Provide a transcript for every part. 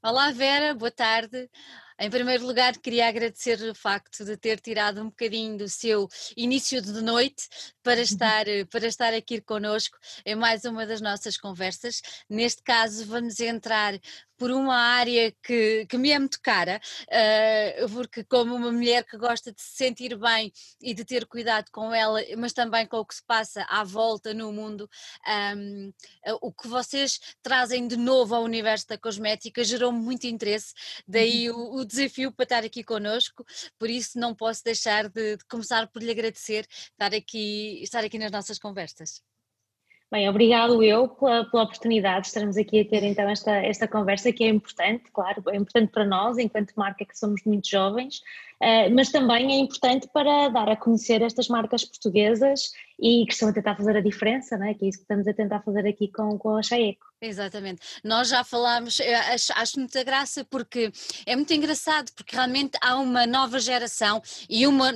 Olá Vera, boa tarde. Em primeiro lugar, queria agradecer o facto de ter tirado um bocadinho do seu início de noite para estar, para estar aqui connosco em mais uma das nossas conversas. Neste caso, vamos entrar por uma área que, que me é muito cara, uh, porque como uma mulher que gosta de se sentir bem e de ter cuidado com ela, mas também com o que se passa à volta no mundo, um, uh, o que vocês trazem de novo ao universo da cosmética gerou muito interesse, daí uhum. o, o, desafio para estar aqui connosco, por isso não posso deixar de, de começar por lhe agradecer estar aqui, estar aqui nas nossas conversas. Bem, obrigado eu pela, pela, oportunidade de estarmos aqui a ter então esta, esta conversa que é importante, claro, é importante para nós enquanto marca que somos muito jovens, uh, mas também é importante para dar a conhecer estas marcas portuguesas e que estão a tentar fazer a diferença, não é? que é isso que estamos a tentar fazer aqui com, com a Chaeco. Exatamente. Nós já falámos, acho, acho muita graça porque é muito engraçado, porque realmente há uma nova geração e uma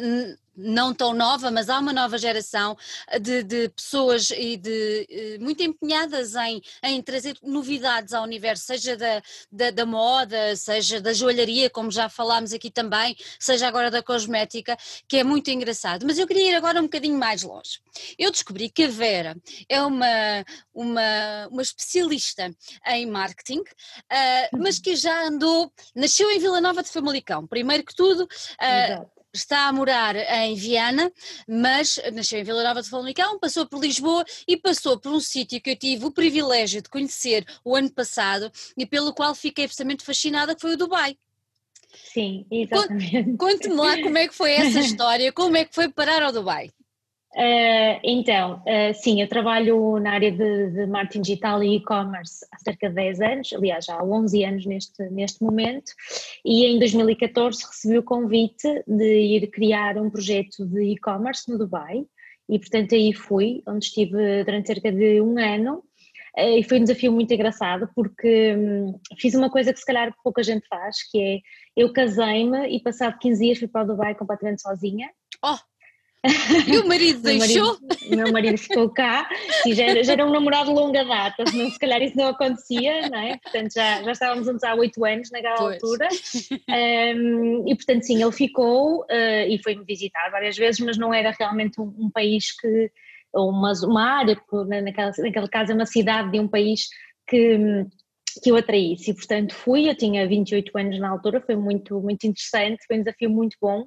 não tão nova, mas há uma nova geração de, de pessoas e de eh, muito empenhadas em, em trazer novidades ao universo, seja da, da, da, moda, seja da joalharia, como já falámos aqui também, seja agora da cosmética, que é muito engraçado. Mas eu queria ir agora um bocadinho mais longe. Eu descobri que a Vera é uma, uma, uma especialista em marketing, uh, mas que já andou, nasceu em Vila Nova de Famalicão, primeiro que tudo. Uh, está a morar em Viana, mas nasceu em Vila Nova de Famalicão, passou por Lisboa e passou por um sítio que eu tive o privilégio de conhecer o ano passado e pelo qual fiquei absolutamente fascinada, que foi o Dubai. Sim, exatamente. Conte-me lá como é que foi essa história, como é que foi parar ao Dubai. Uh, então, uh, sim, eu trabalho na área de, de marketing digital e e-commerce há cerca de 10 anos, aliás, já há 11 anos neste, neste momento, e em 2014 recebi o convite de ir criar um projeto de e-commerce no Dubai, e portanto aí fui, onde estive durante cerca de um ano, uh, e foi um desafio muito engraçado, porque um, fiz uma coisa que se calhar pouca gente faz, que é, eu casei-me e passado 15 dias fui para o Dubai completamente sozinha. Oh! E o marido deixou? O meu marido ficou cá e já, já era um namorado de longa data, senão se calhar isso não acontecia, não é? Portanto, já, já estávamos juntos há oito anos naquela pois. altura. Um, e portanto, sim, ele ficou uh, e foi-me visitar várias vezes, mas não era realmente um, um país que, ou uma, uma área, porque naquela, naquele caso é uma cidade de um país que que eu atraísse e portanto fui, eu tinha 28 anos na altura, foi muito, muito interessante, foi um desafio muito bom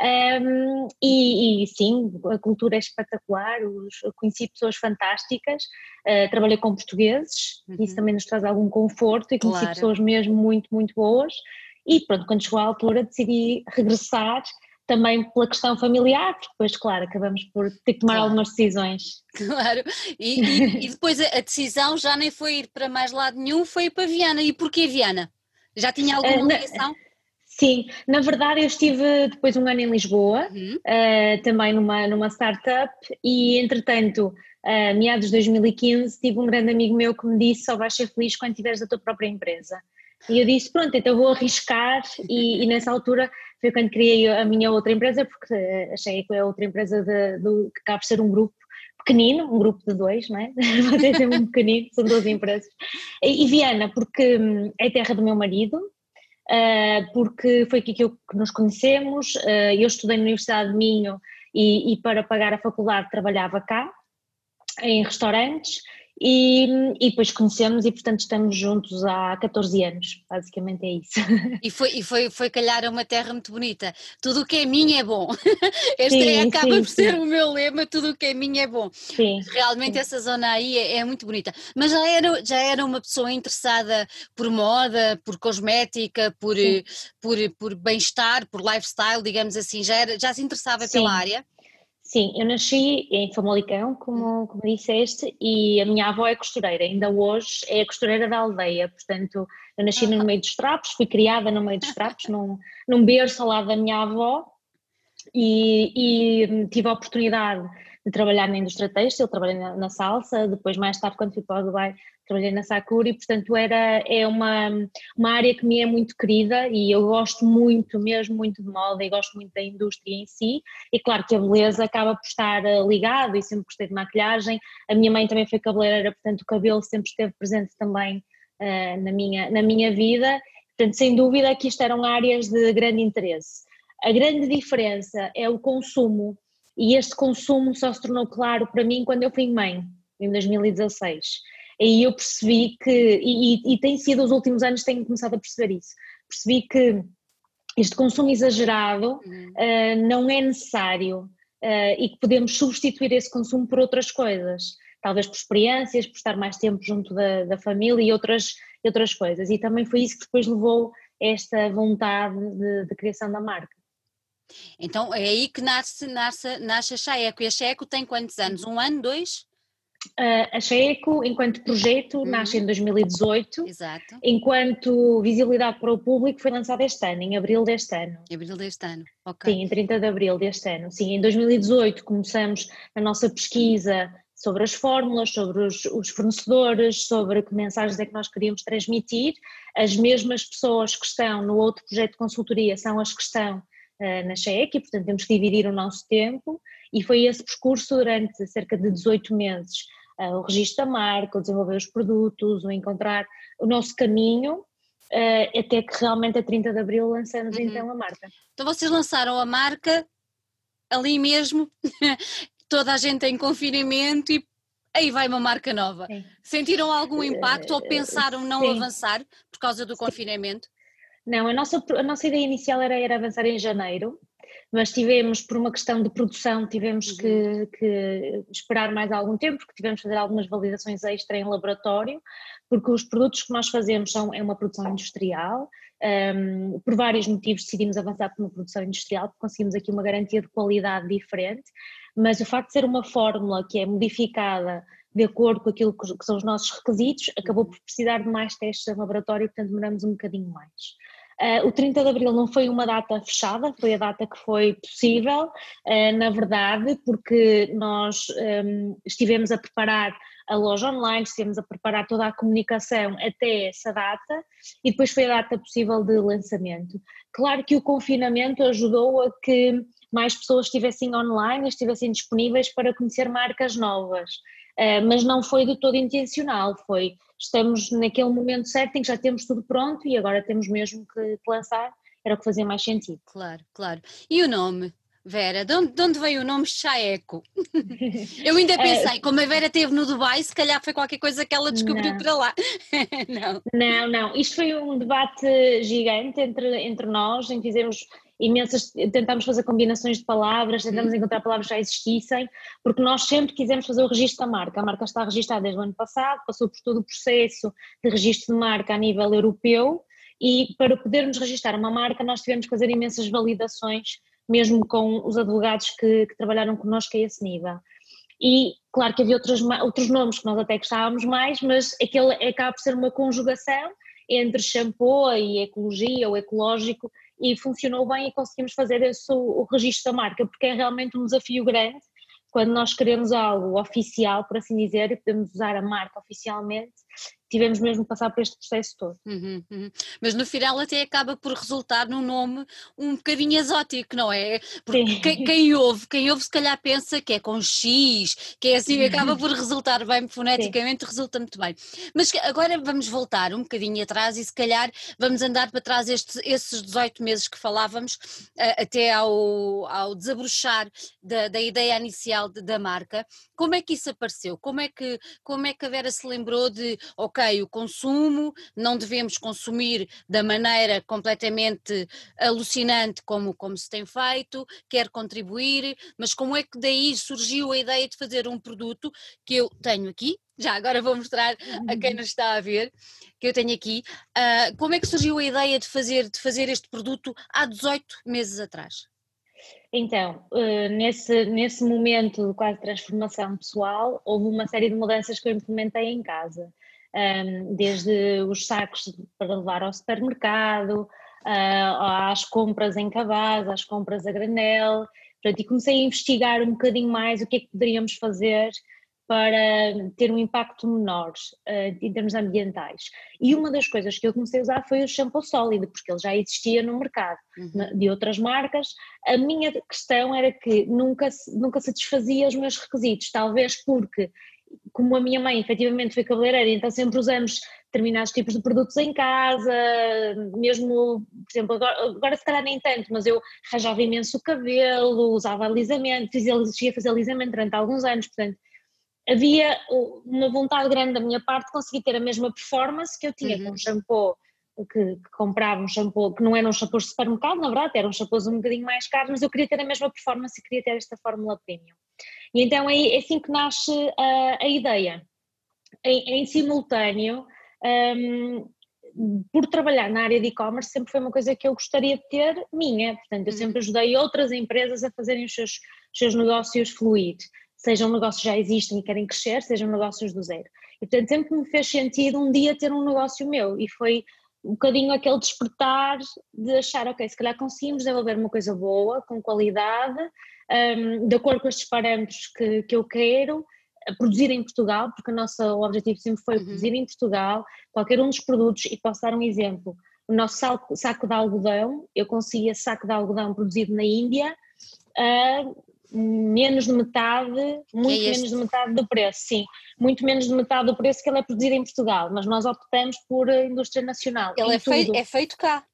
um, e, e, sim, a cultura é espetacular, os, conheci pessoas fantásticas, uh, trabalhei com portugueses, uhum. isso também nos traz algum conforto e conheci claro. pessoas mesmo muito, muito boas e pronto, quando chegou a altura decidi regressar também pela questão familiar, porque depois, claro, acabamos por ter que tomar claro. algumas decisões. Claro, e, e, e, depois a decisão já nem foi ir para mais lado nenhum, foi para Viana. E porquê Viana? Já tinha alguma uh, ligação? Sim, na verdade eu estive depois um ano em Lisboa, uhum. uh, também numa, numa startup e entretanto, uh, meados de 2015, tive um grande amigo meu que me disse só vais ser feliz quando tiveres a tua própria empresa. E eu disse, pronto, então vou arriscar e, e nessa altura foi quando criei a minha outra empresa, porque achei que é outra empresa de, de, que por ser um grupo pequenino, um grupo de dois, não é? Mas é um pequenino, são duas empresas. E, e Viana, porque hum, é terra do meu marido, porque foi aqui que, eu, que nos conhecemos. Uh, eu estudei na Universidade de Minho e, e, para pagar a faculdade trabalhava cá, em restaurantes, e, e depois conhecemos e portanto estamos juntos há 14 anos, basicamente é isso. E foi, e foi, foi calhar uma terra muito bonita, tudo o que é minha é bom, este sim, é, acaba sim, por ser sim. o meu lema, tudo o que é minha é bom, sim, realmente essa zona aí é, é, muito bonita, mas já era, já era uma pessoa interessada por moda, por cosmética, por, por, por bem-estar, por lifestyle, digamos assim, já, era, já se interessava pela área? Sim, eu nasci em Famalicão, como, como disseste, e a minha avó é costureira, ainda hoje é a costureira da aldeia, portanto eu nasci no meio dos trapos, fui criada no meio dos trapos, num, num berço ao lado da minha avó, e, e tive a oportunidade de trabalhar na indústria têxtil, trabalhei na, na, salsa, depois mais tarde quando fui para o Dubai trabalhei na Sakura e portanto era, é uma, uma área que me é muito querida e eu gosto muito, mesmo muito de moda e gosto muito da indústria em si e claro que a beleza acaba por estar eh, ligado e sempre gostei de maquilhagem, a minha mãe também foi cabeleireira, portanto o cabelo sempre esteve presente também uh, na, minha, na minha vida. Portanto, sem dúvida que isto eram áreas de grande interesse. A grande diferença é o consumo, e este consumo só se tornou claro para mim quando eu fui mãe, em 2016. Aí eu percebi que, e, e, e tem sido os últimos anos tenho começado a perceber isso, percebi que este consumo exagerado uh, não é necessário uh, e que podemos substituir esse consumo por outras coisas, talvez por experiências, por estar mais tempo junto da, da família e outras, outras coisas. E também foi isso que depois levou esta vontade de, de criação da marca. Então é aí que nasce, nasce, nasce a Chaeco. E a Chaeco tem quantos anos? Um ano, dois? Uh, a Checo, enquanto projeto, uhum. nasce em 2018. Exato. Enquanto visibilidade para o público foi lançada este ano, em abril deste ano. Em abril deste ano, ok. Sim, em 30 de abril deste ano. Sim, em 2018 começamos a nossa pesquisa sobre as fórmulas, sobre os, os, fornecedores, sobre que mensagens é que nós queríamos transmitir. As mesmas pessoas que estão no outro projeto de consultoria são as que estão uh, na CHEC e, portanto, temos que dividir o nosso tempo e foi esse percurso durante cerca de 18 meses. Uh, o registro da marca, o desenvolver os produtos, o encontrar o nosso caminho, uh, até que realmente a 30 de Abril lançamos uhum. então a marca. Então vocês lançaram a marca ali mesmo, toda a gente em confinamento e aí vai uma marca nova. Sim. Sentiram algum impacto uh, ou pensaram não Sim. avançar por causa do Sim. confinamento? Não, a nossa, a nossa ideia inicial era, era avançar em janeiro, mas tivemos, por uma questão de produção, tivemos uhum. que, que, esperar mais algum tempo, porque tivemos que fazer algumas validações extra em laboratório, porque os produtos que nós fazemos são, é uma produção industrial, um, por vários motivos decidimos avançar para uma produção industrial, porque conseguimos aqui uma garantia de qualidade diferente, mas o facto de ser uma fórmula que é modificada de acordo com aquilo que, que são os nossos requisitos, acabou por precisar de mais testes em laboratório, portanto demoramos um bocadinho mais. Uh, o 30 de Abril não foi uma data fechada, foi a data que foi possível, uh, na verdade, porque nós um, estivemos a preparar a loja online, estivemos a preparar toda a comunicação até essa data e depois foi a data possível de lançamento. Claro que o confinamento ajudou a que mais pessoas estivessem online, estivessem disponíveis para conhecer marcas novas. Uh, mas não foi de todo intencional, foi estamos naquele momento certo em que já temos tudo pronto e agora temos mesmo que, lançar, era o que fazia mais sentido. Claro, claro. E o nome? Vera, de onde, de onde veio o nome Chaeco? Eu ainda pensei, como a Vera esteve no Dubai, se calhar foi qualquer coisa que ela descobriu não. para lá. não. Não, não. Isto foi um debate gigante entre, entre nós, em que fizemos imensas, tentámos fazer combinações de palavras, tentámos uhum. encontrar palavras que já existissem, porque nós sempre quisemos fazer o registro da marca. A marca está registrada desde o ano passado, passou por todo o processo de registro de marca a nível europeu e para podermos registrar uma marca nós tivemos que fazer imensas validações, mesmo com os advogados que, que trabalharam connosco a esse nível. E claro que havia outros, outros nomes que nós até gostávamos mais, mas aquele acaba por ser uma conjugação entre shampoo e ecologia ou ecológico e funcionou bem e conseguimos fazer esse, o registro da marca, porque é realmente um desafio grande quando nós queremos algo oficial, por assim dizer, e podemos usar a marca oficialmente, tivemos mesmo que passar por este processo todo. Uhum, uhum. Mas no final até acaba por resultar num nome um bocadinho exótico, não é? Porque quem, quem, ouve, quem ouve se calhar pensa que é com X, que é assim, acaba por resultar bem, foneticamente Sim. resulta muito bem. Mas agora vamos voltar um bocadinho atrás e se calhar vamos andar para trás estes, esses 18 meses que falávamos, uh, até ao, ao desabrochar da, da ideia inicial de, da marca. Como é que isso apareceu? Como é que, como é que a Vera se lembrou de, ok, o consumo, não devemos consumir da maneira completamente alucinante como, como se tem feito, quer contribuir, mas como é que daí surgiu a ideia de fazer um produto que eu tenho aqui, já agora vou mostrar a quem uhum. nos está a ver, que eu tenho aqui, uh, como é que surgiu a ideia de fazer, de fazer este produto há 18 meses atrás? Então, uh, nesse, nesse momento de quase transformação pessoal, houve uma série de mudanças que eu implementei em casa um, desde os sacos para levar ao supermercado, uh, às compras em cabaz, às compras a granel, portanto, e comecei a investigar um bocadinho mais o que é que poderíamos fazer para ter um impacto menor uh, em termos ambientais. E uma das coisas que eu comecei a usar foi o shampoo sólido, porque ele já existia no mercado uhum. de outras marcas. A minha questão era que nunca, nunca satisfazia os meus requisitos, talvez porque como a minha mãe efetivamente foi cabeleireira, então sempre usamos determinados tipos de produtos em casa, mesmo, por exemplo, agora, agora se calhar nem tanto, mas eu rajava imenso o cabelo, usava alisamento, cheguei a fazer alisamento durante alguns anos, portanto, havia uma vontade grande da minha parte de conseguir ter a mesma performance que eu tinha uhum. com um shampoo que, que, comprava um shampoo que não eram um shampoos de supermercado, na verdade eram shampoos um bocadinho mais caros, mas eu queria ter a mesma performance e queria ter esta fórmula premium. E então é, é assim que nasce a, a ideia. Em, em simultâneo, um, por trabalhar na área de e-commerce sempre foi uma coisa que eu gostaria de ter minha, portanto eu uhum. sempre ajudei outras empresas a fazerem os seus, os seus negócios fluir, sejam negócios que já existem e querem crescer, sejam negócios do zero. E portanto sempre me fez sentido um dia ter um negócio meu e foi um bocadinho aquele despertar de achar, ok, se calhar conseguimos desenvolver uma coisa boa, com qualidade, um, de acordo com estes parâmetros que, que eu quero, produzir em Portugal, porque o nosso objetivo sempre foi uhum. produzir em Portugal qualquer um dos produtos, e posso dar um exemplo, o nosso saco, saco de algodão, eu conseguia saco de algodão produzido na Índia, uh, menos de metade, muito é menos de metade do preço, sim, muito menos de metade do preço que ele é produzido em Portugal, mas nós optamos por indústria nacional. Ele é, fei é feito cá?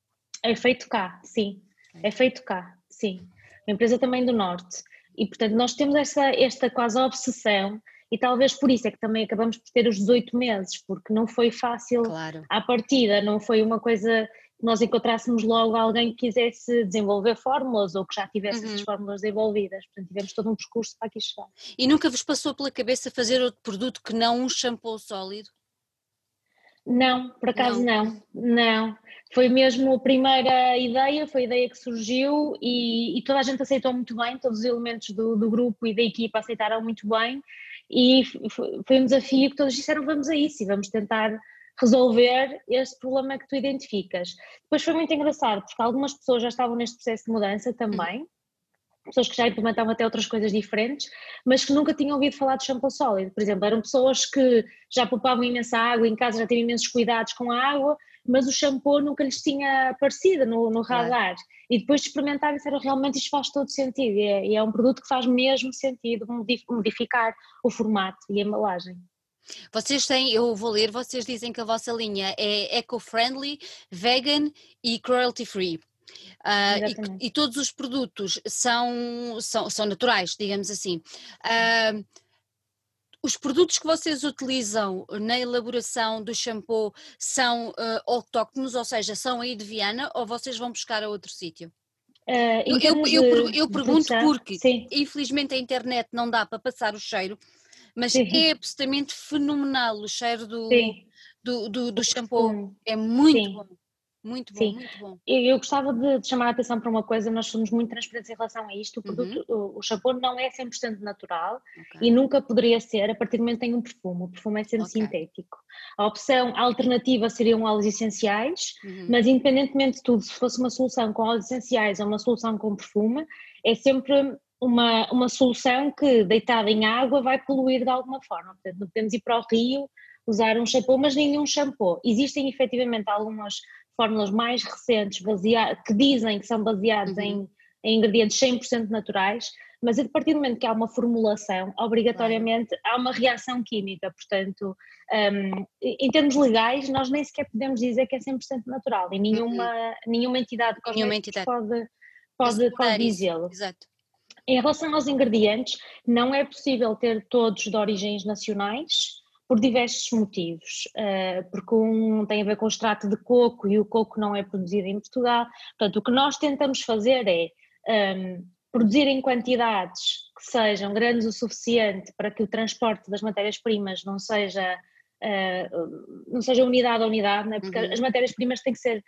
É feito cá, sim, é feito cá, sim. Uma empresa também do Norte. E portanto nós temos essa, esta quase obsessão e talvez por isso é que também acabamos por ter os 18 meses, porque não foi fácil claro. à partida, não foi uma coisa que nós encontrássemos logo alguém que quisesse desenvolver fórmulas ou que já tivesse uhum. essas fórmulas desenvolvidas, portanto tivemos todo um percurso para aqui chegar. E nunca vos passou pela cabeça fazer outro produto que não um shampoo sólido? Não, por acaso não. não, não. Foi mesmo a primeira ideia, foi a ideia que surgiu e, e toda a gente aceitou muito bem, todos os elementos do, do grupo e da equipa aceitaram muito bem e foi um desafio que todos disseram vamos a isso e vamos tentar resolver este problema que tu identificas. Depois foi muito engraçado porque algumas pessoas já estavam neste processo de mudança também, pessoas que já implementavam até outras coisas diferentes, mas que nunca tinham ouvido falar de shampoo sólido. Por exemplo, eram pessoas que já poupavam imensa água, em casa já tinham imensos cuidados com a água, mas o shampoo nunca lhes tinha aparecido no, no radar. E depois de experimentar disseram realmente isto faz todo sentido e é, e é um produto que faz mesmo sentido modificar o formato e a embalagem. Vocês têm, eu vou ler, vocês dizem que a vossa linha é eco-friendly, vegan e cruelty-free. Uh, e, e, todos os produtos são, são, são naturais, digamos assim. Uh, os produtos que vocês utilizam na elaboração do shampoo são uh, autóctonos, ou seja, são aí de Viana ou vocês vão buscar a outro sítio? Uh, eu, eu, eu, eu, pergunto porque, sim. infelizmente, a internet não dá para passar o cheiro, mas sim. é absolutamente fenomenal o cheiro do, do, do, do, shampoo. É muito sim. bom. Muito bom, Sim. muito bom. Eu gostava de, chamar a atenção para uma coisa, nós somos muito transparentes em relação a isto, o produto, uhum. o, o não é 100% natural okay. e nunca poderia ser a partir do momento que tem um perfume, o perfume é sempre okay. sintético. A opção alternativa seriam óleos essenciais, uhum. mas independentemente de tudo, se fosse uma solução com óleos essenciais ou uma solução com perfume, é sempre uma, uma solução que deitada em água vai poluir de alguma forma, portanto não podemos ir para o rio usar um shampoo, mas nenhum shampoo. Existem efetivamente algumas fórmulas mais recentes que dizem que são baseadas uhum. em, em, ingredientes 100% naturais, mas a partir do momento que há uma formulação, obrigatoriamente há uma reação química, portanto, um, em termos legais, nós nem sequer podemos dizer que é 100% natural e nenhuma, uhum. nenhuma entidade, nenhuma entidade pode, pode, pode dizê-lo. Exato. Em relação aos ingredientes, não é possível ter todos de origens nacionais, por diversos motivos, uh, porque um tem a ver com o extrato de coco e o coco não é produzido em Portugal. Portanto, o que nós tentamos fazer é um, ehm, produzir em quantidades que sejam grandes o suficiente para que o transporte das matérias-primas não seja uh, não seja unidade a unidade, né? porque uhum. as matérias-primas têm que ser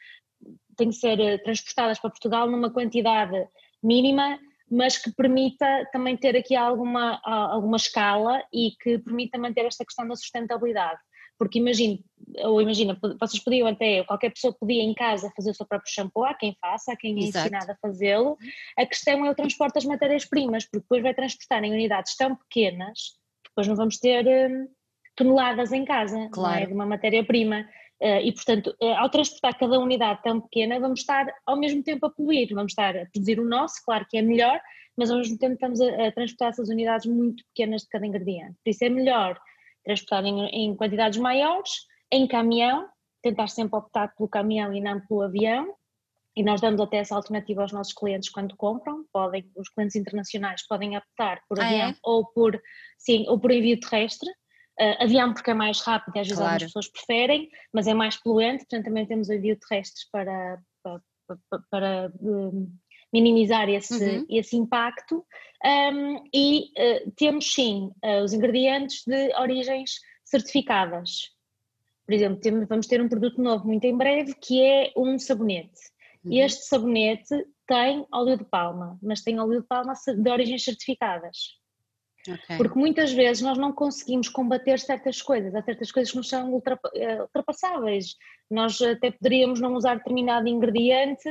têm que ser eh, transportadas para Portugal numa quantidade mínima mas que permita também ter aqui alguma, alguma escala e que permita manter esta questão da sustentabilidade. Porque imagino, ou imagina, vocês podiam até, qualquer pessoa podia em casa fazer o seu próprio shampoo, há quem faça, há quem é ensinado a fazê-lo. A questão é o transporte das matérias-primas, porque depois vai transportar em unidades tão pequenas, depois não vamos ter hum, toneladas em casa claro. é, de uma matéria-prima. Uh, e, portanto, uh, ao transportar cada unidade tão pequena, vamos estar ao mesmo tempo a poluir, vamos estar a produzir o nosso, claro que é melhor, mas ao mesmo tempo estamos a, a transportar essas unidades muito pequenas de cada ingrediente. Por isso é melhor transportar em, em quantidades maiores, em caminhão, tentar sempre optar pelo caminhão e não pelo avião, e nós damos até essa alternativa aos nossos clientes quando compram, podem, os clientes internacionais podem optar por ah, avião é? ou por sim, ou por envio terrestre. Uh, avião porque é mais rápido e às vezes claro. algumas pessoas preferem, mas é mais poluente, portanto também temos envio terrestres para, para, para, para um, minimizar esse, uhum. esse impacto um, e uh, temos sim uh, os ingredientes de origens certificadas. Por exemplo, temos, vamos ter um produto novo muito em breve que é um sabonete. Uhum. Este sabonete tem óleo de palma, mas tem óleo de palma de origens certificadas. Okay. Porque muitas vezes nós não conseguimos combater certas coisas, há certas coisas que nos são eh, ultrapassáveis. Nós até poderíamos não usar determinado ingrediente,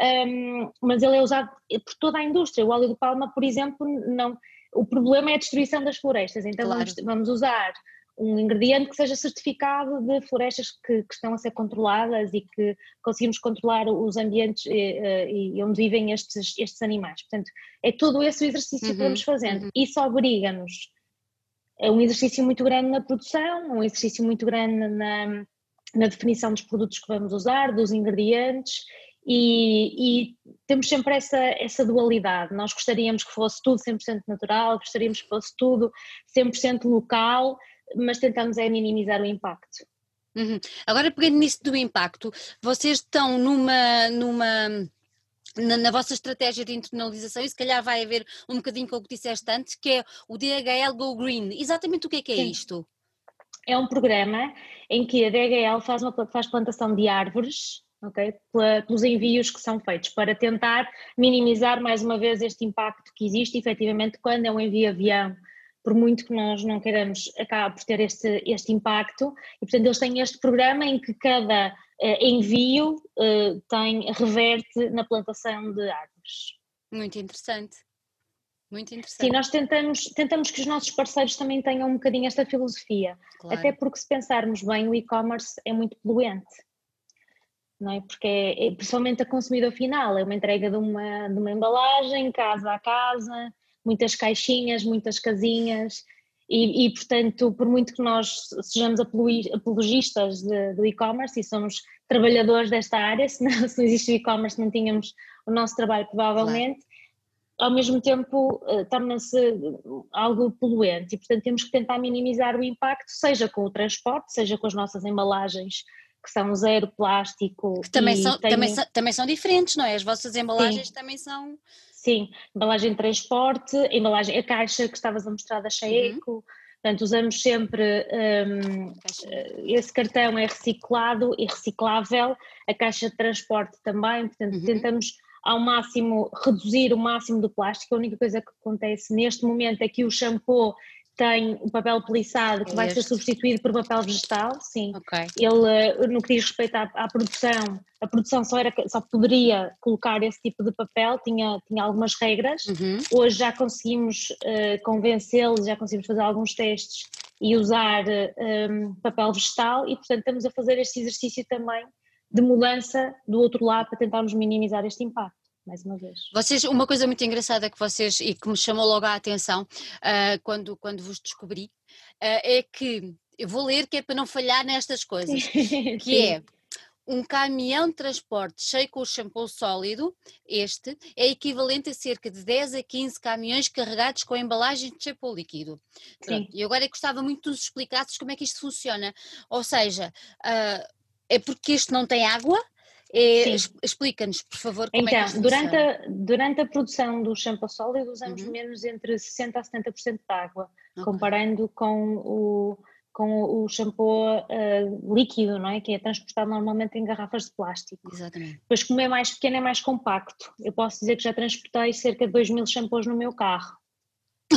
um, mas ele é usado por toda a indústria. O óleo de palma, por exemplo, não. O problema é a destruição das florestas, então claro. vamos, vamos usar um ingrediente que seja certificado de florestas que, que, estão a ser controladas e que conseguimos controlar os ambientes e, eh, e, e onde vivem estes, estes animais. Portanto, é todo esse o exercício uhum, que vamos fazendo. Uhum. Isso obriga-nos a um exercício muito grande na produção, um exercício muito grande na, na definição dos produtos que vamos usar, dos ingredientes e, e, temos sempre essa, essa dualidade. Nós gostaríamos que fosse tudo 100% natural, gostaríamos que fosse tudo 100% local, mas tentamos é minimizar o impacto. Uhum. Agora, pegando nisso do impacto, vocês estão numa, numa na, na, vossa estratégia de internalização, e se calhar vai haver um bocadinho com o que disseste antes, que é o DHL Go Green. Exatamente o que é que é Sim. isto? É um programa em que a DHL faz, uma, faz plantação de árvores, ok? pelos envios que são feitos, para tentar minimizar mais uma vez este impacto que existe efetivamente quando é um envio avião por muito que nós não queiramos, acaba por ter este, este impacto. E, portanto, eles têm este programa em que cada eh, envio eh, tem, reverte na plantação de árvores. Muito interessante. Muito interessante. Sim, nós tentamos, tentamos que os nossos parceiros também tenham um bocadinho esta filosofia. Claro. Até porque, se pensarmos bem, o e-commerce é muito poluente. Não é? Porque é, é, principalmente a consumidor final, é uma entrega de uma, de uma embalagem, casa a casa, muitas caixinhas, muitas casinhas, e, e, portanto, por muito que nós sejamos apologistas de, do e-commerce e somos trabalhadores desta área, se não, se não existe e-commerce não tínhamos o nosso trabalho provavelmente, claro. ao mesmo tempo uh, torna-se algo poluente e portanto temos que tentar minimizar o impacto, seja com o transporte, seja com as nossas embalagens que são zero plástico. Que também, são, tem... também, são, também são diferentes, não é? As vossas embalagens Sim. também são Sim, embalagem de transporte, embalagem, a caixa que estavas a mostrar da Cheeco, uhum. portanto usamos sempre, um, esse cartão é reciclado e reciclável, a caixa de transporte também, portanto uhum. tentamos ao máximo reduzir o máximo do plástico, a única coisa que acontece neste momento é que o shampoo tem o papel pelissado que vai ser substituído por papel vegetal, sim. Okay. Ele, eh, no que diz respeito à, à, produção, a produção só, era, só poderia colocar esse tipo de papel, tinha, tinha algumas regras. Uhum. Hoje já conseguimos uh, convencê-los, já conseguimos fazer alguns testes e usar um, papel vegetal e, portanto, estamos a fazer este exercício também de mudança do outro lado para tentarmos minimizar este impacto mais uma vez. Vocês, uma coisa muito engraçada que vocês, e que me chamou logo a atenção uh, quando, quando vos descobri, uh, é que, eu vou ler que é para não falhar nestas coisas, que é um caminhão de transporte cheio com o shampoo sólido, este, é equivalente a cerca de 10 a 15 caminhões carregados com embalagens de shampoo líquido. Sim. E agora gostava muito que nos explicasses como é que isto funciona. Ou seja, uh, é porque este não tem água, Explica-nos, por favor, como então, é que então, durante a, durante a produção do shampoo sólido usamos uhum. menos entre 60% a 70% de água, okay. comparando com o, com o shampoo uh, líquido, não é? Que é transportado normalmente em garrafas de plástico. Exatamente. Depois, como é mais pequeno, é mais compacto. Eu posso dizer que já transportei cerca de 2 mil shampoos no meu carro.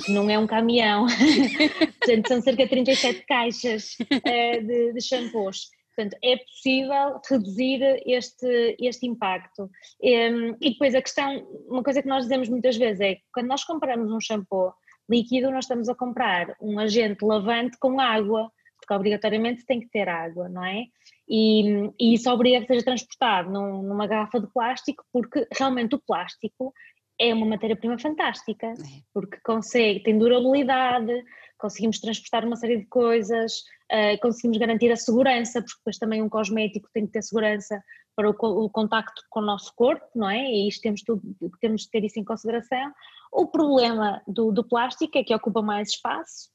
Não é um caminhão, portanto são cerca de 37 caixas uh, de, de shampoos. Portanto, é possível reduzir este, este impacto. E, depois a questão, uma coisa que nós dizemos muitas vezes é que quando nós compramos um shampoo líquido, nós estamos a comprar um agente lavante com água, porque obrigatoriamente tem que ter água, não é? E, e isso obriga que seja transportado num, numa garrafa de plástico, porque realmente o plástico é uma matéria-prima fantástica, é. porque consegue, tem durabilidade, conseguimos transportar uma série de coisas, uh, conseguimos garantir a segurança, porque depois também um cosmético tem que ter segurança para o, o contacto com o nosso corpo, não é? E isto temos, tudo, temos de ter isso em consideração. O problema do, do plástico é que ocupa mais espaço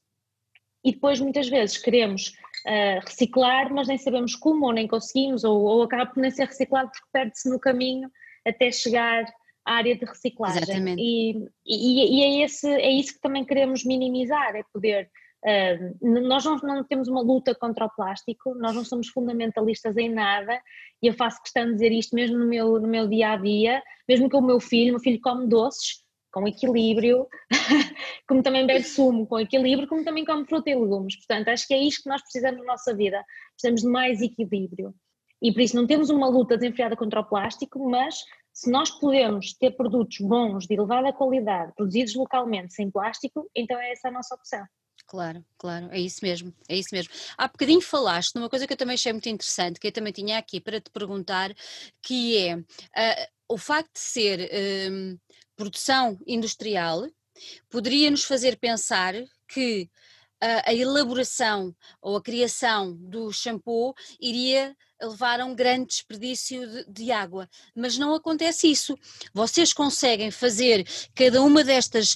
e depois muitas vezes queremos uh, reciclar, mas nem sabemos como ou nem conseguimos, ou, ou acaba por nem ser reciclado porque perde-se no caminho até chegar à área de reciclagem. Exatamente. E, e, e é, esse, é isso que também queremos minimizar, é poder Uh, nós não, não, temos uma luta contra o plástico, nós não somos fundamentalistas em nada e eu faço questão de dizer isto mesmo no meu, no meu dia a dia, mesmo que o meu filho, o meu filho come doces com equilíbrio, como também bebe sumo com equilíbrio, como também come fruta e legumes. Portanto, acho que é isto que nós precisamos na nossa vida, precisamos de mais equilíbrio. E por isso não temos uma luta desenfreada contra o plástico, mas se nós podemos ter produtos bons, de elevada qualidade, produzidos localmente, sem plástico, então é essa a nossa opção. Claro, claro, é isso mesmo, é isso mesmo. Há bocadinho falaste numa coisa que eu também achei muito interessante, que eu também tinha aqui para te perguntar, que é uh, o facto de ser uh, produção industrial, poderia nos fazer pensar que uh, a elaboração ou a criação do shampoo iria levar a um grande desperdício de, de, água. Mas não acontece isso. Vocês conseguem fazer cada uma destas,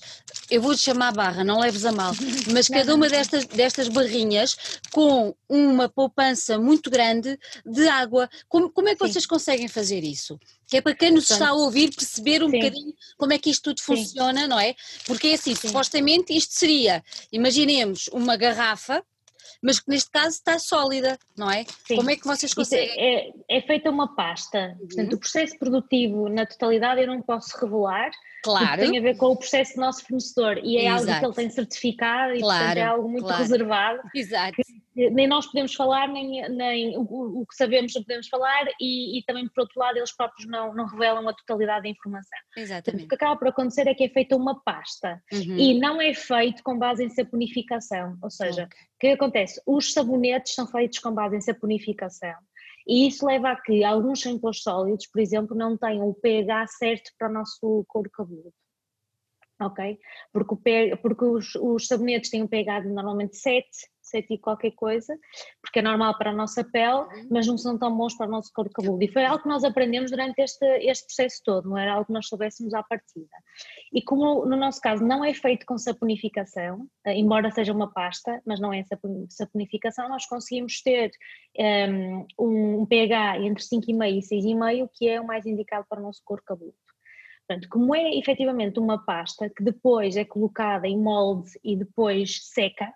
eu vou-lhe chamar barra, não leves a mal, mas cada uma destas, destas barrinhas com uma poupança muito grande de água. Como, como é que Sim. vocês conseguem fazer isso? Que é para quem nos está a ouvir perceber um Sim. bocadinho como é que isto tudo funciona, Sim. não é? Porque é assim, supostamente isto seria, imaginemos uma garrafa mas que neste caso está sólida, não é? Sim. Como é que vocês é, conseguem? É, é, feita uma pasta, uhum. portanto o processo produtivo na totalidade eu não posso revelar, Claro. Tem a ver com o processo do nosso fornecedor e é Exato. algo que ele tem certificado e claro, portanto é algo muito claro. reservado. Exato. Nem nós podemos falar, nem, nem o, o, que sabemos não podemos falar e, e, também por outro lado eles próprios não, não revelam a totalidade da informação. Exatamente. o que acaba por acontecer é que é feita uma pasta uhum. e não é feito com base em saponificação, ou seja, okay. o que acontece? Os sabonetes são feitos com base em saponificação e isso leva a que alguns shampoos sólidos, por exemplo, não tenham o pH certo para o nosso couro cabeludo. Ok? Porque, o pH, porque os, os sabonetes têm um pH de normalmente 7, 7 e qualquer coisa, porque é normal para a nossa pele, uhum. mas não são tão bons para o nosso corpo cabeludo. E foi algo que nós aprendemos durante este, este processo todo, não era algo que nós soubéssemos à partida. E como no nosso caso não é feito com saponificação, eh, embora seja uma pasta, mas não é saponificação, nós conseguimos ter ehm, um, um pH entre 5,5 e 6,5, que é o mais indicado para o nosso corpo cabeludo. Portanto, como é efetivamente uma pasta que depois é colocada em molde e depois seca,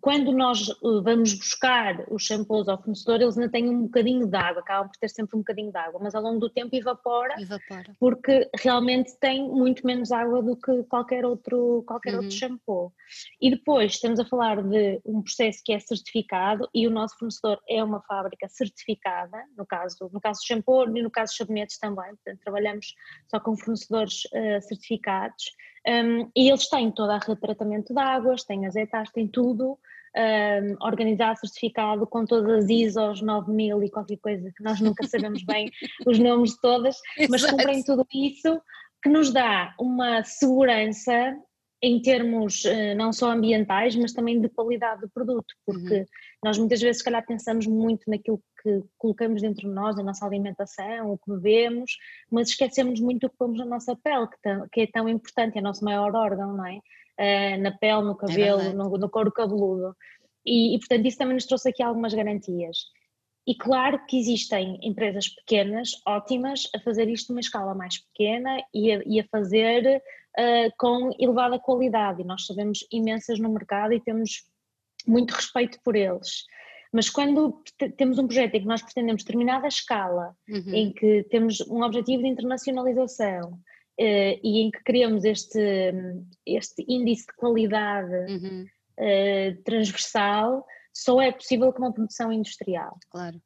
quando nós eh, vamos buscar os shampoos ao fornecedor, eles ainda têm um bocadinho de água, acabam por ter sempre um bocadinho de água, mas ao longo do tempo evapora, evapora. porque realmente tem muito menos água do que qualquer outro, qualquer uhum. outro shampoo. E depois estamos a falar de um processo que é certificado e o nosso fornecedor é uma fábrica certificada, no caso, no caso do shampoo e no caso dos sabonetes também, portanto trabalhamos só com fornecedores uh, certificados um, e eles têm toda a rede de tratamento de águas, têm as ETAs, têm tudo um, organizado, certificado, com todas as ISOs 9000 e qualquer coisa que nós nunca sabemos bem os nomes de todas, mas cumprem tudo isso que nos dá uma segurança em termos uh, não só ambientais, mas também de qualidade do produto, porque uhum. nós muitas vezes, se calhar, pensamos muito naquilo que colocamos dentro de nós, a nossa alimentação, o que bebemos, mas esquecemos muito o que pomos na nossa pele, que, tão, que é tão importante, é o nosso maior órgão, não é? Uh, na pele, no é cabelo, é no, no couro cabeludo. E, e, portanto, isso também nos trouxe aqui algumas garantias. E claro que existem empresas pequenas, ótimas, a fazer isto numa escala mais pequena e a, e a fazer uh, com elevada qualidade. E nós sabemos imensas no mercado e temos muito respeito por eles. Mas quando temos um projeto em que nós pretendemos determinada escala, uhum. em que temos um objetivo de internacionalização uh, e em que queremos este, este índice de qualidade uhum. uh, transversal, só é possível com uma produção industrial. Claro.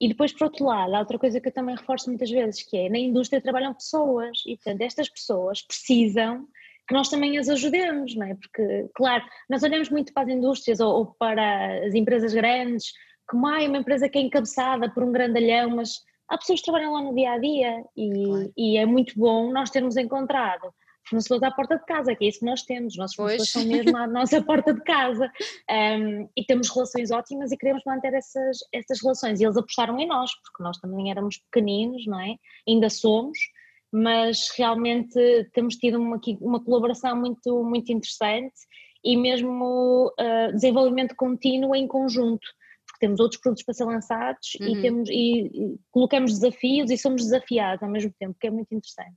E depois, por outro lado, há outra coisa que eu também reforço muitas vezes, que é na indústria trabalham pessoas e, portanto, estas pessoas precisam que nós também as ajudemos, não é? Porque, claro, nós olhamos muito para as indústrias ou, ou para as empresas grandes, como ah, é uma empresa que é encabeçada por um grandalhão, mas há pessoas que trabalham lá no dia a dia e, claro. e é muito bom nós termos encontrado fornecedores à porta de casa, que é isso que nós temos, os nossos fornecedores são mesmo à nossa porta de casa um, e temos relações ótimas e queremos manter essas, essas relações e eles apostaram em nós, porque nós também éramos pequeninos, não é? Ainda somos, mas realmente temos tido uma, uma colaboração muito, muito interessante e mesmo uh, desenvolvimento contínuo em conjunto, porque temos outros produtos para ser lançados uhum. e, temos, e, e colocamos desafios e somos desafiados ao mesmo tempo, que é muito interessante.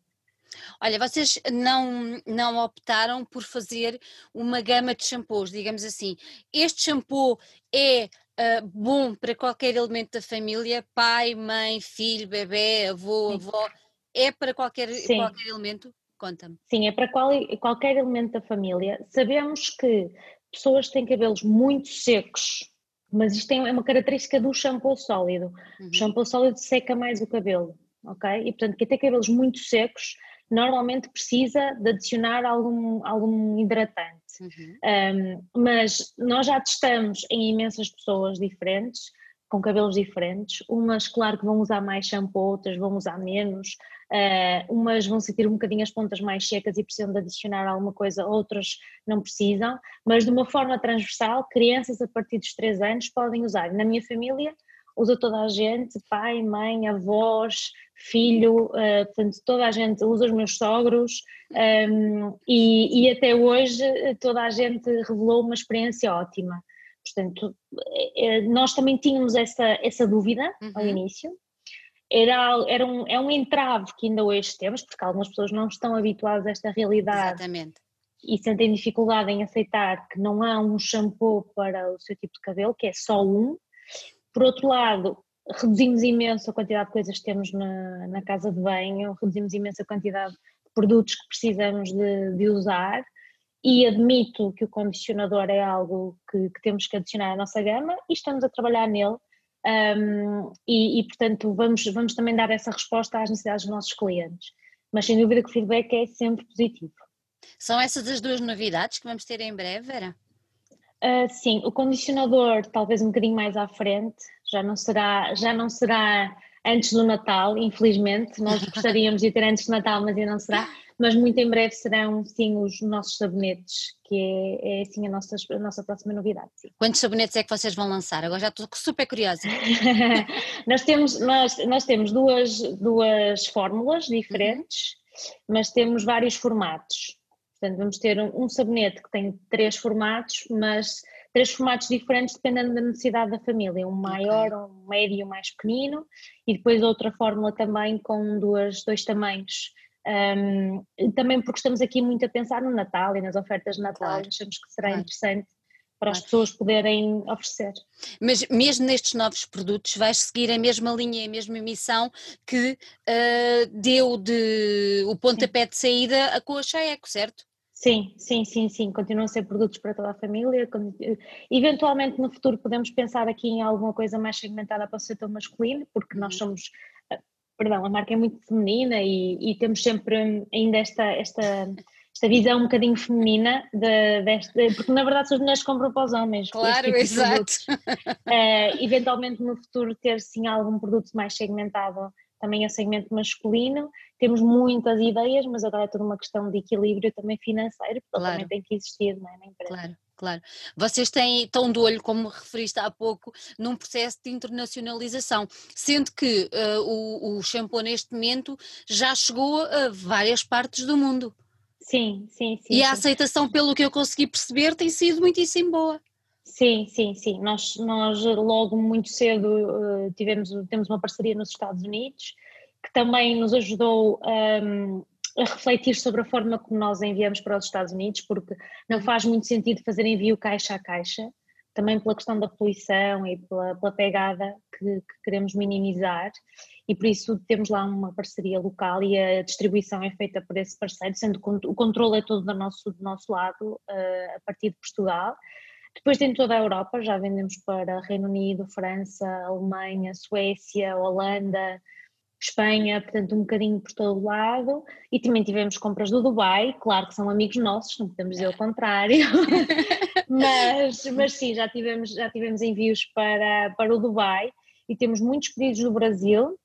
Olha, vocês não, não optaram por fazer uma gama de shampoos, digamos assim. Este shampoo é uh, bom para qualquer elemento da família, pai, mãe, filho, bebê, avô, Sim. avó, é para qualquer, qualquer elemento? Conta-me. Sim, é para qual, qualquer elemento da família. Sabemos que pessoas têm cabelos muito secos, mas isto é uma característica do shampoo sólido. Uhum. O shampoo sólido seca mais o cabelo, ok? E portanto, quem tem cabelos muito secos normalmente precisa de adicionar algum, algum hidratante. Uhum. Um, mas nós já testamos em imensas pessoas diferentes, com cabelos diferentes. Umas, claro, que vão usar mais shampoo, outras vão usar menos. Uh, umas vão sentir um bocadinho as pontas mais secas e precisam de adicionar alguma coisa, outras não precisam. Mas de uma forma transversal, crianças a partir dos 3 anos podem usar. Na minha família, usa toda a gente, pai, mãe, avós, filho, uh, portanto toda a gente usa os meus sogros um, ehm, e, e, até hoje toda a gente revelou uma experiência ótima. Portanto, eh, nós também tínhamos essa, essa dúvida uhum. ao início. Era, era um, é um entrave que ainda hoje temos, porque algumas pessoas não estão habituadas a esta realidade. Exatamente. E sentem dificuldade em aceitar que não há um shampoo para o seu tipo de cabelo, que é só um, por outro lado, reduzimos imenso a quantidade de coisas que temos na, na casa de banho, reduzimos imenso a quantidade de produtos que precisamos de, de usar e admito que o condicionador é algo que, que, temos que adicionar à nossa gama e estamos a trabalhar nele um, e, e, portanto vamos, vamos também dar essa resposta às necessidades dos nossos clientes. Mas sem dúvida que o feedback é sempre positivo. São essas as duas novidades que vamos ter em breve, Vera? Uh, sim, o condicionador talvez um bocadinho mais à frente, já não será, já não será antes do Natal, infelizmente, nós gostaríamos de ter antes do Natal, mas ainda não será, mas muito em breve serão sim os nossos sabonetes, que é, é assim a nossa, a nossa próxima novidade. Sim. Quantos sabonetes é que vocês vão lançar? Agora já estou super curiosa. nós temos, nós, nós temos duas, duas fórmulas diferentes, uhum. mas temos vários formatos. Portanto, vamos ter um, um sabonete que tem três formatos, mas três formatos diferentes dependendo da necessidade da família, um maior, okay. um médio e um mais pequenino, e depois outra fórmula também com duas, dois tamanhos. Um, também porque estamos aqui muito a pensar no Natal e nas ofertas de Natal, claro. achamos que será claro. interessante para as pessoas poderem oferecer. Mas mesmo nestes novos produtos vais seguir a mesma linha, a mesma missão que uh, deu de, o pontapé de saída com a certo? Sim, sim, sim, sim, continuam a ser produtos para toda a família. Eventualmente no futuro podemos pensar aqui em alguma coisa mais segmentada para o setor masculino, porque nós uhum. somos, eh, perdão, a marca é muito feminina e, e temos sempre ainda esta, esta, esta visão um bocadinho feminina, de, desta, porque na verdade as mulheres compram para os homens. Claro, tipo exato. Uh, eventualmente no futuro ter sim algum produto mais segmentado também é segmento masculino, temos muitas ideias, mas agora é toda uma questão de equilíbrio também financeiro, porque claro. também tem que existir não é, na empresa. Claro. Claro. Vocês têm, estão de olho, como referiste há pouco, num processo de internacionalização, sendo que uh, o, o shampoo neste momento já chegou a várias partes do mundo. Sim, sim, sim. E a aceitação, pelo que eu consegui perceber, tem sido muitíssimo boa. Sim, sim, sim. Nós, nós logo muito cedo uh, tivemos temos uma parceria nos Estados Unidos que também nos ajudou um, a refletir sobre a forma como nós enviamos para os Estados Unidos, porque não faz muito sentido fazer envio caixa a caixa, também pela questão da poluição e pela, pela pegada que, que, queremos minimizar, e por isso temos lá uma parceria local e a distribuição é feita por esse parceiro, sendo que o controle é todo do nosso, do nosso lado, uh, a partir de Portugal. Depois tem toda a Europa, já vendemos para Reino Unido, França, Alemanha, Suécia, Holanda, Espanha, portanto um bocadinho por todo lado, e também tivemos compras do Dubai, claro que são amigos nossos, não podemos dizer o contrário, mas, mas sim, já tivemos, já tivemos envios para, para o Dubai. E temos muitos pedidos do Brasil,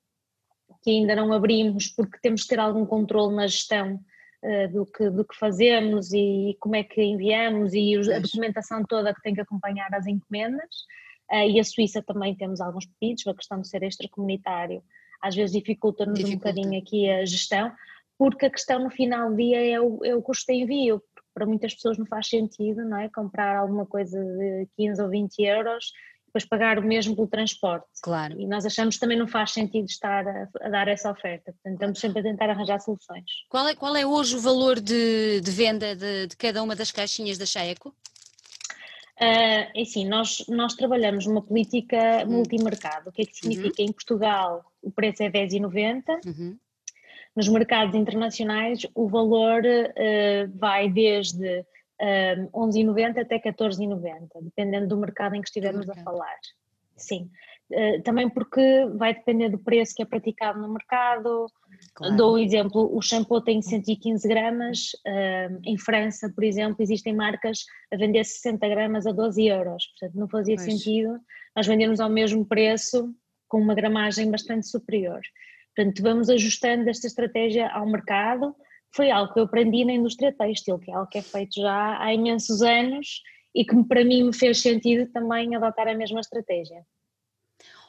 que ainda não abrimos porque temos que ter algum controle na gestão uh, do, que, do que fazemos e como é que enviamos e os, a documentação toda que tem que acompanhar as encomendas. Uh, e a Suíça também temos alguns pedidos, a questão de ser extracomunitário às vezes dificulta-nos Dificulta. um bocadinho aqui a gestão, porque a questão no final do dia é o, é o custo de envio, para muitas pessoas não faz sentido, não é? Comprar alguma coisa de 15 ou 20 euros depois pagar o mesmo pelo transporte. Claro. E nós achamos que também não faz sentido estar a, a dar essa oferta, portanto estamos sempre a tentar arranjar soluções. Qual é, qual é hoje o valor de, de venda de, de, cada uma das caixinhas da Chaeco? Uh, assim, nós, nós trabalhamos numa política hum. multimercado. O que é que uhum. significa? Uhum. Em Portugal o preço é 10,90. Uhum. Nos mercados internacionais o valor uh, vai desde uh, 11,90 até 14,90, dependendo do mercado em que estivermos a falar. Sim. Uh, também porque vai depender do preço que é praticado no mercado. Claro. Dou um exemplo: o shampoo tem 115 gramas. Uh, em França, por exemplo, existem marcas a vender 60 gramas a 12 euros. Portanto, não fazia pois. sentido nós vendermos ao mesmo preço com uma gramagem bastante superior. Portanto, vamos ajustando esta estratégia ao mercado. Foi algo que eu aprendi na indústria têxtil, que é algo que é feito já há imensos anos e que para mim me fez sentido também adotar a mesma estratégia.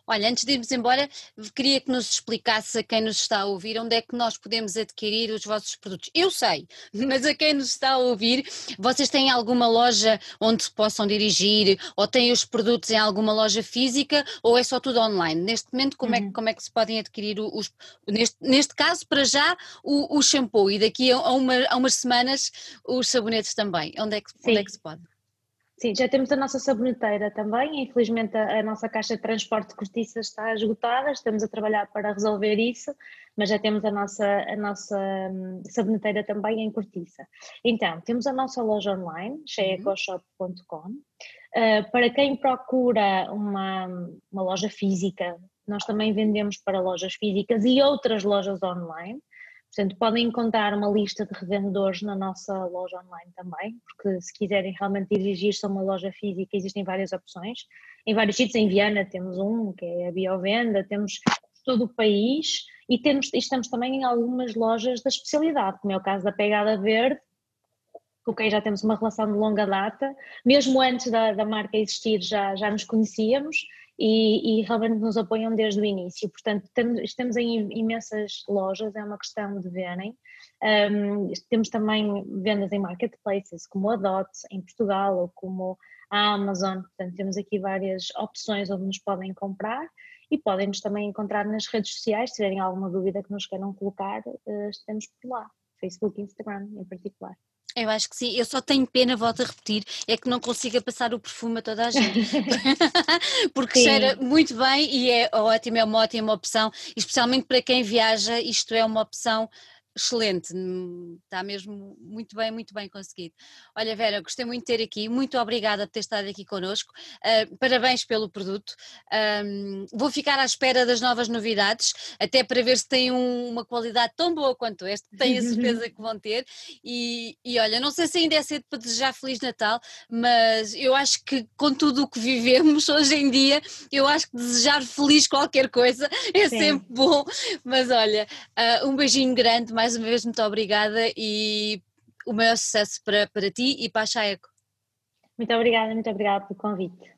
Olha, antes de irmos embora, queria que nos explicasse a quem nos está a ouvir onde é que nós podemos adquirir os vossos produtos. Eu sei, mas a quem nos está a ouvir, vocês têm alguma loja onde se possam dirigir ou têm os produtos em alguma loja física ou é só tudo online? Neste momento, como, é uhum. é, como é que se podem adquirir os. Neste, neste caso, para já, o, o shampoo e daqui a, uma, a umas semanas os sabonetes também. Onde é que, onde é que se pode? Sim, já temos a nossa saboneteira também. Infelizmente, a, a, nossa caixa de transporte de cortiça está esgotada. Estamos a trabalhar para resolver isso, mas já temos a nossa, a nossa um, saboneteira também em cortiça. Então, temos a nossa loja online, cheecoshop.com. Uh, eh, para quem procura uma, uma loja física, nós também vendemos para lojas físicas e outras lojas online. Portanto, podem encontrar uma lista de revendedores na nossa loja online também, porque se quiserem realmente dirigir-se a uma loja física, existem várias opções. Em vários sítios, em Viana temos um, que é a Biovenda, temos todo o país e temos, estamos também em algumas lojas da especialidade, como é o caso da Pegada Verde, com quem já temos uma relação de longa data, mesmo antes da, da marca existir já, já nos conhecíamos e, e, realmente nos apoiam desde o início. Portanto, temos, estamos em imensas lojas, é uma questão de verem. Um, temos também vendas em marketplaces, como a Dot em Portugal ou como a Amazon. Portanto, temos aqui várias opções onde nos podem comprar e podem-nos também encontrar nas redes sociais. Se tiverem alguma dúvida que nos queiram colocar, uh, estamos por lá, Facebook e Instagram em particular. Eu acho que sim, eu só tenho pena, volto a repetir, é que não consiga passar o perfume a toda a gente. Porque sim. cheira muito bem e é ótimo, é uma ótima opção, especialmente para quem viaja, isto é uma opção excelente, está mesmo muito bem, muito bem conseguido. Olha, Vera, gostei muito de ter aqui, muito obrigada por ter estado aqui connosco, uh, parabéns pelo produto. Um, vou ficar à espera das novas novidades, até para ver se tem um, uma qualidade tão boa quanto este, tenho a certeza que vão ter. E, e olha, não sei se ainda é cedo para desejar Feliz Natal, mas eu acho que com tudo o que vivemos hoje em dia, eu acho que desejar feliz qualquer coisa é Sim. sempre bom. Mas olha, uh, um beijinho grande, mais mais uma vez, muito obrigada e o maior sucesso para, para ti e para a Chaeco. Muito obrigada, muito obrigada pelo convite.